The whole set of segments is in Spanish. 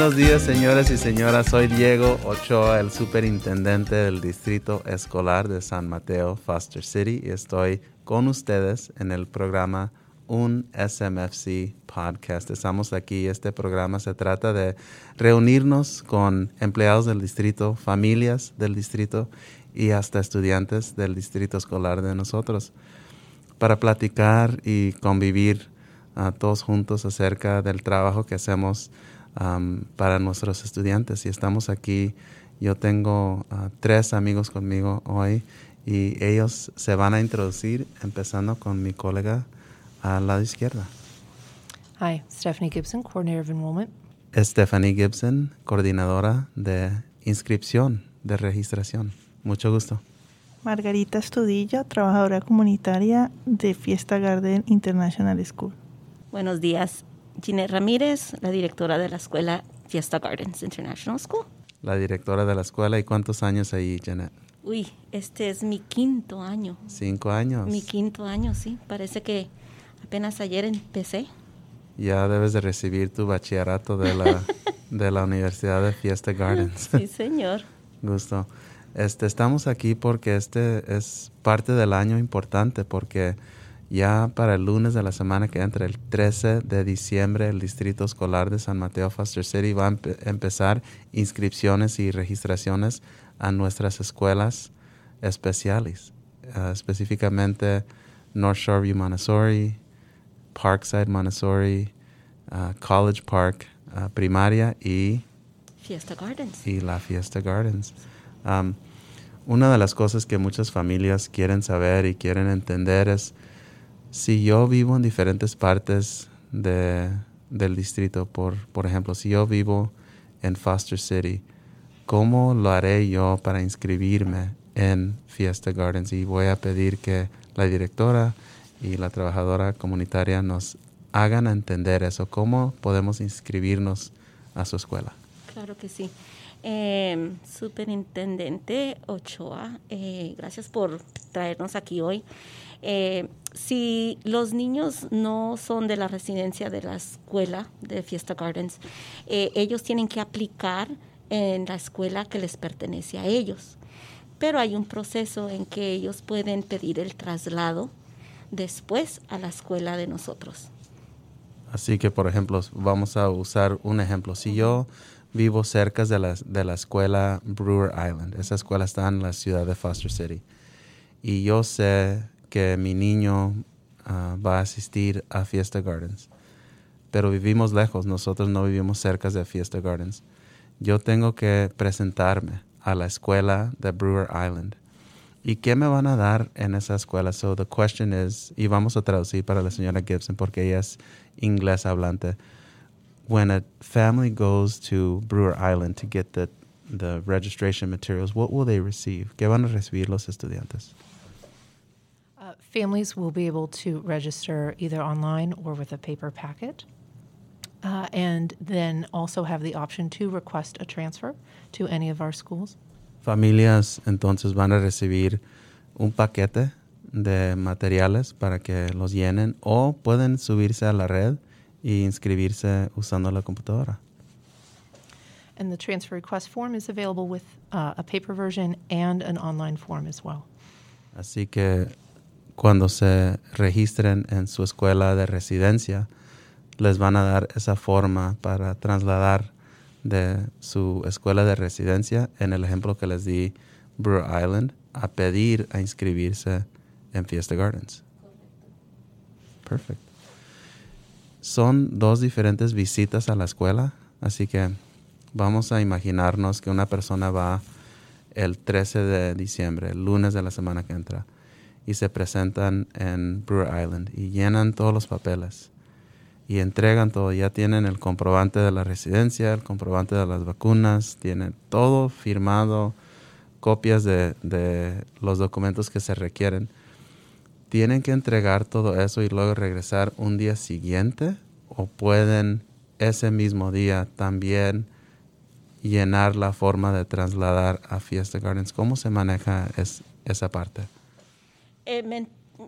Buenos días, señoras y señoras. Soy Diego Ochoa, el superintendente del Distrito Escolar de San Mateo, Foster City, y estoy con ustedes en el programa Un SMFC Podcast. Estamos aquí. Este programa se trata de reunirnos con empleados del distrito, familias del distrito y hasta estudiantes del distrito escolar de nosotros para platicar y convivir uh, todos juntos acerca del trabajo que hacemos um, para nuestros estudiantes. Y estamos aquí, yo tengo uh, tres amigos conmigo hoy y ellos se van a introducir empezando con mi colega al lado izquierda. Hi, Stephanie Gibson, Coordinator of Enrollment. Stephanie Gibson, coordinadora de inscripción, de registración. Mucho gusto. Margarita Estudillo, trabajadora comunitaria de Fiesta Garden International School. Buenos días, Ginette Ramírez, la directora de la escuela Fiesta Gardens International School. La directora de la escuela, ¿y cuántos años ahí, Janet? Uy, este es mi quinto año. Cinco años. Mi quinto año, sí. Parece que apenas ayer empecé. Ya debes de recibir tu bachillerato de la, de la Universidad de Fiesta Gardens. Sí, señor. Gusto. Este, estamos aquí porque este es parte del año importante, porque ya para el lunes de la semana que entra, el 13 de diciembre, el Distrito Escolar de San Mateo Foster City va a empe empezar inscripciones y registraciones a nuestras escuelas especiales, uh, específicamente North Shoreview Montessori, Parkside Montessori, uh, College Park uh, primaria y Fiesta Gardens. Y la Fiesta Gardens. Um, una de las cosas que muchas familias quieren saber y quieren entender es si yo vivo en diferentes partes de, del distrito, por, por ejemplo, si yo vivo en Foster City, ¿cómo lo haré yo para inscribirme en Fiesta Gardens? Y voy a pedir que la directora y la trabajadora comunitaria nos hagan entender eso. ¿Cómo podemos inscribirnos a su escuela? Claro que sí. Eh, Superintendente Ochoa, eh, gracias por traernos aquí hoy. Eh, si los niños no son de la residencia de la escuela de Fiesta Gardens, eh, ellos tienen que aplicar en la escuela que les pertenece a ellos. Pero hay un proceso en que ellos pueden pedir el traslado después a la escuela de nosotros. Así que, por ejemplo, vamos a usar un ejemplo. Si yo vivo cerca de la, de la escuela Brewer Island, esa escuela está en la ciudad de Foster City, y yo sé que mi niño uh, va a asistir a Fiesta Gardens, pero vivimos lejos, nosotros no vivimos cerca de Fiesta Gardens. Yo tengo que presentarme a la escuela de Brewer Island. ¿Y qué me van a dar en esa escuela? So the question is, y vamos a traducir para la señora Gibson porque ella es inglés hablante. When a family goes to Brewer Island to get the, the registration materials, what will they receive? ¿Qué van a recibir los estudiantes? Families will be able to register either online or with a paper packet. Uh, and then also have the option to request a transfer to any of our schools. Familias entonces van a recibir un paquete de materiales para que los llenen o pueden subirse a la red y inscribirse usando la computadora. And the transfer request form is available with uh, a paper version and an online form as well. Así que cuando se registren en su escuela de residencia, les van a dar esa forma para trasladar de su escuela de residencia, en el ejemplo que les di, Brewer Island, a pedir a inscribirse en Fiesta Gardens. Perfecto. Son dos diferentes visitas a la escuela, así que vamos a imaginarnos que una persona va el 13 de diciembre, el lunes de la semana que entra, y se presentan en Brewer Island y llenan todos los papeles y entregan todo. Ya tienen el comprobante de la residencia, el comprobante de las vacunas, tienen todo firmado, copias de, de, los documentos que se requieren. Tienen que entregar todo eso y luego regresar un día siguiente o pueden ese mismo día también llenar la forma de trasladar a Fiesta Gardens. ¿Cómo se maneja es, esa parte? Eh,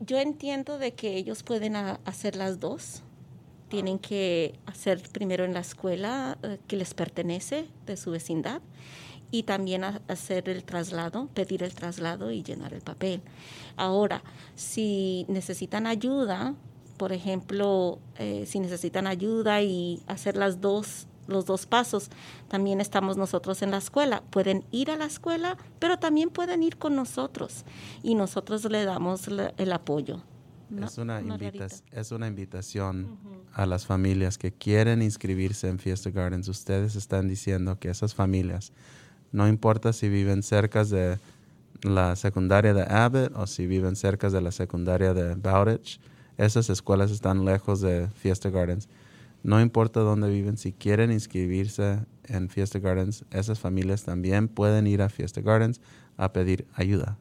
yo entiendo de que ellos pueden hacer las dos tienen que hacer primero en la escuela eh, que les pertenece de su vecindad y también hacer el traslado, pedir el traslado y llenar el papel. Ahora, si necesitan ayuda, por ejemplo, eh, si necesitan ayuda y hacer las dos los dos pasos. También estamos nosotros en la escuela. Pueden ir a la escuela, pero también pueden ir con nosotros y nosotros le damos el apoyo. es, una es una invitación a las familias que quieren inscribirse en Fiesta Gardens. Ustedes están diciendo que esas familias no importa si viven cerca de la secundaria de Abbott o si viven cerca de la secundaria de Bowditch, esas escuelas están lejos de Fiesta Gardens. No importa dónde viven, si quieren inscribirse en Fiesta Gardens, esas familias también pueden ir a Fiesta Gardens a pedir ayuda.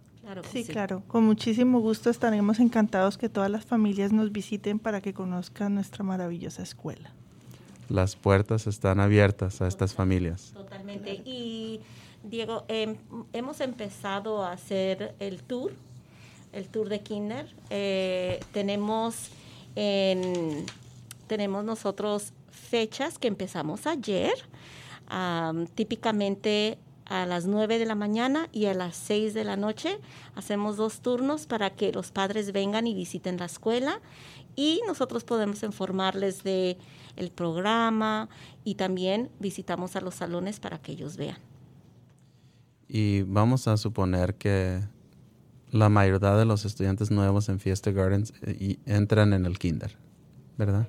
sí, claro. Con muchísimo gusto estaremos encantados que todas las familias nos visiten para que conozcan nuestra maravillosa escuela. Las puertas están abiertas a estas familias. Totalmente. Y Diego, em, hemos empezado a hacer el tour, el tour de Kinder. Eh, tenemos, tenemos nosotros fechas que empezamos ayer, típicamente a las 9 de la mañana y a las 6 de la noche. Hacemos dos turnos para que los padres vengan y visiten la escuela y nosotros podemos informarles de el programa y también visitamos a los salones para que ellos vean. Y vamos a suponer que la mayoría de los estudiantes nuevos en Fiesta Gardens eh, entran en el kinder, ¿verdad?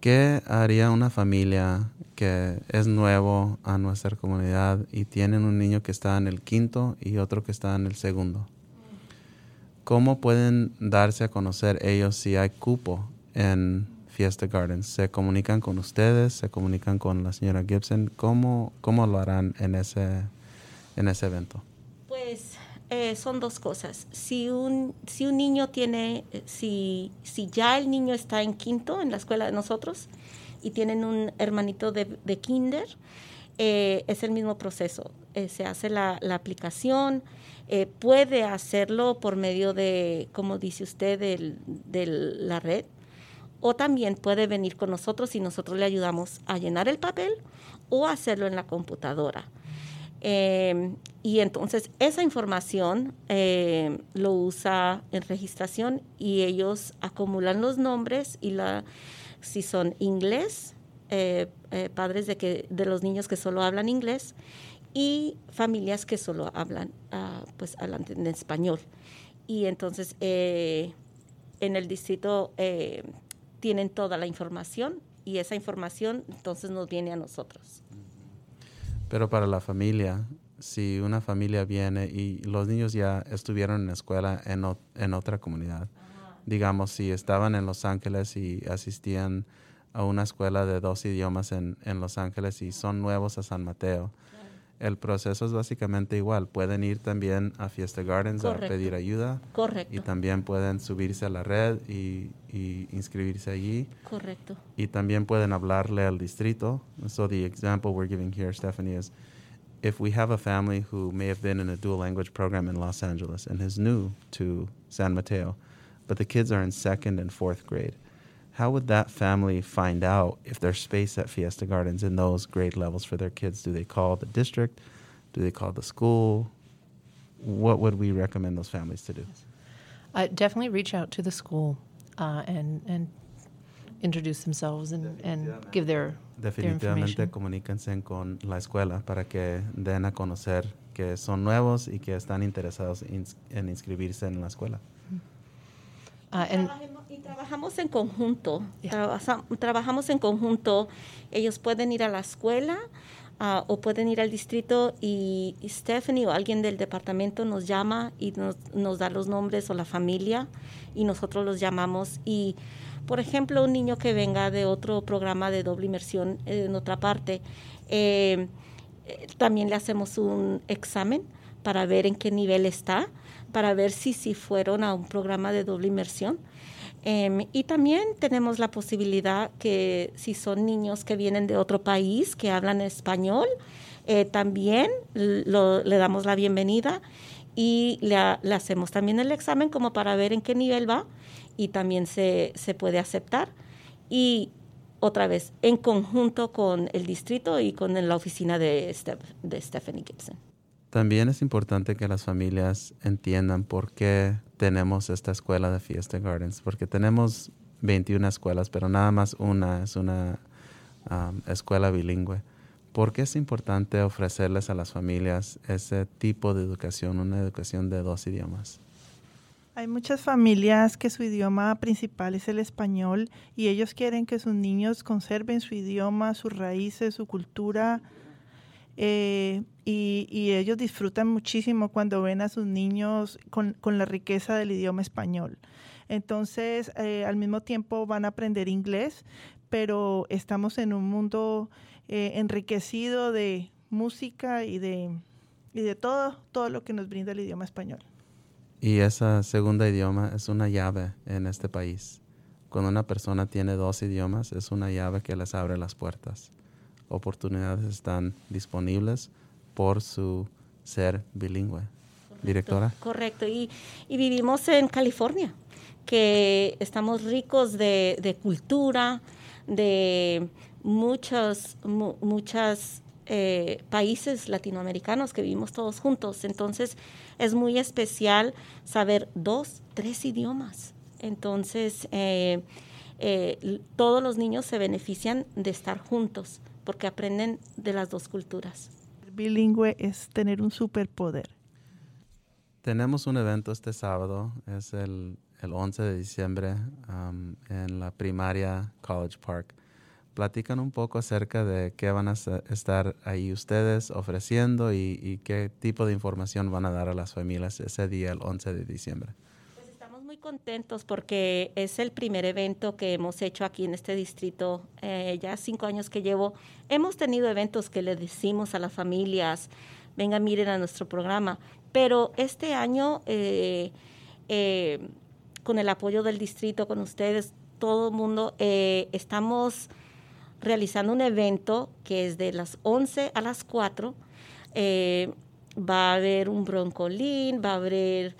¿Qué haría una familia que es nuevo a nuestra comunidad y tienen un niño que está en el quinto y otro que está en el segundo? ¿Cómo pueden darse a conocer ellos si hay cupo en Fiesta Gardens? ¿Se comunican con ustedes? ¿Se comunican con la señora Gibson? ¿Cómo, cómo lo harán en ese en ese evento? Eh, son dos cosas. Si un, si un niño tiene, eh, si, si ya el niño está en quinto en la escuela de nosotros y tienen un hermanito de, kinder, eh, es el mismo proceso. se hace la, la aplicación, puede hacerlo por medio de, como dice usted, de la red, o también puede venir con nosotros y nosotros le ayudamos a llenar el papel o hacerlo en la computadora. Eh, y entonces esa información eh, lo usa en registración y ellos acumulan los nombres y la, si son inglés, eh, padres de, que, de los niños que solo hablan inglés y familias que solo hablan, uh, pues, en español. Y entonces en el distrito tienen toda la información y esa información entonces nos viene a nosotros. Pero para la familia, si una familia viene y los niños ya estuvieron en la escuela en, en otra comunidad, digamos, si estaban en Los Ángeles y asistían a una escuela de dos idiomas en, en Los Ángeles y son nuevos a San Mateo, el proceso es básicamente igual. Pueden ir también a Fiesta Gardens a pedir ayuda. Correcto. Y también pueden subirse a la red y, inscribirse allí. Correcto. Y también pueden hablarle al distrito. So the example we're giving here, Stephanie, is if we have a family who may have been in a dual language program in Los Angeles and is new to San Mateo, but the kids are in second and fourth grade – how would that family find out if there's space at Fiesta Gardens in those grade levels for their kids? Do they call the district? Do they call the school? What would we recommend those families to do? Uh, definitely reach out to the school uh, and and introduce themselves and, and give their Definitivamente comuníquense con la escuela para que den a conocer que son nuevos y que están interesados en inscribirse en la escuela. Uh, and y trabajamos en conjunto, trabajamos en conjunto. Ellos pueden ir a la escuela uh, o pueden ir al distrito y, Stephanie o alguien del departamento nos llama y nos, nos, da los nombres o la familia y nosotros los llamamos. Y, por ejemplo, un niño que venga de otro programa de doble inmersión en otra parte, eh, eh, también le hacemos un examen para ver en qué nivel está, para ver si, si fueron a un programa de doble inmersión. Em, y también tenemos la posibilidad que si son niños que vienen de otro país, que hablan español, eh, también le damos la bienvenida y le, hacemos también el examen como para ver en qué nivel va y también se, se puede aceptar. y otra vez en conjunto con el distrito y con la oficina de, de Stephanie Gibson. También es importante que las familias entiendan por qué tenemos esta escuela de Fiesta Gardens, porque tenemos 21 escuelas, pero nada más una es una um, escuela bilingüe. ¿Por qué es importante ofrecerles a las familias ese tipo de educación, una educación de dos idiomas? Hay muchas familias que su idioma principal es el español y ellos quieren que sus niños conserven su idioma, sus raíces, su cultura. Eh, y, ellos disfrutan muchísimo cuando ven a sus niños con, la riqueza del idioma español. Entonces, eh, al mismo tiempo van a aprender inglés, pero estamos en un mundo eh, enriquecido de música y de, y de todo, todo lo que nos brinda el idioma español. Y esa segunda idioma es una llave en este país. Cuando una persona tiene dos idiomas, es una llave que les abre las puertas. Oportunidades están disponibles por su ser bilingüe. Directora. Correcto. Y, y, vivimos en California, que estamos ricos de, de cultura, de muchos, muchas eh, países latinoamericanos que vivimos todos juntos. Entonces es muy especial saber dos, tres idiomas. Entonces eh, eh, todos los niños se benefician de estar juntos porque aprenden de las dos culturas. Bilingüe es tener un superpoder. Tenemos un evento este sábado, es el, el 11 de diciembre um, en la primaria College Park platican un poco acerca de qué van a estar ahí ustedes ofreciendo y, qué tipo de información van a dar a las familias ese día, el 11 de diciembre. Pues estamos muy contentos porque es el primer evento que hemos hecho aquí en este distrito. Eh, ya cinco años que llevo, hemos tenido eventos que le decimos a las familias, vengan, miren a nuestro programa, pero este año... Eh, eh, con el apoyo del distrito, con ustedes, todo el mundo, estamos realizando un evento que es de las 11 a las 4. Eh, va a haber un broncolín, va a haber,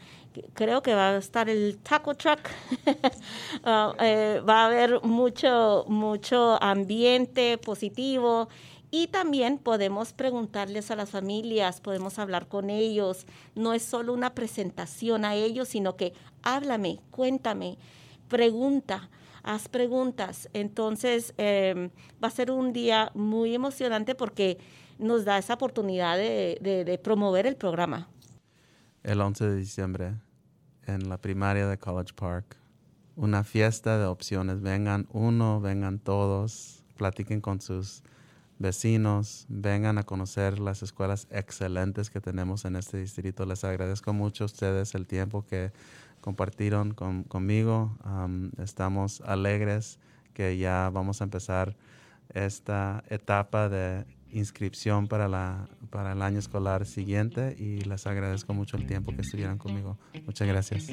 creo que va a estar el taco truck, ah, eh, va a haber mucho, mucho ambiente positivo y también podemos preguntarles a las familias, podemos hablar con ellos. No es solo una presentación a ellos, sino que háblame, cuéntame, pregunta haz preguntas. Entonces, em, va a ser un día muy emocionante porque nos da esa oportunidad de, promover el programa. El 11 de diciembre, en la primaria de College Park, una fiesta de opciones. Vengan uno, vengan todos, platiquen con sus vecinos, vengan a conocer las escuelas excelentes que tenemos en este distrito. Les agradezco mucho a ustedes el tiempo que compartieron conmigo. estamos alegres que ya vamos a empezar esta etapa de inscripción para, la, para el año escolar siguiente y les agradezco mucho el tiempo que estuvieron conmigo. Muchas gracias.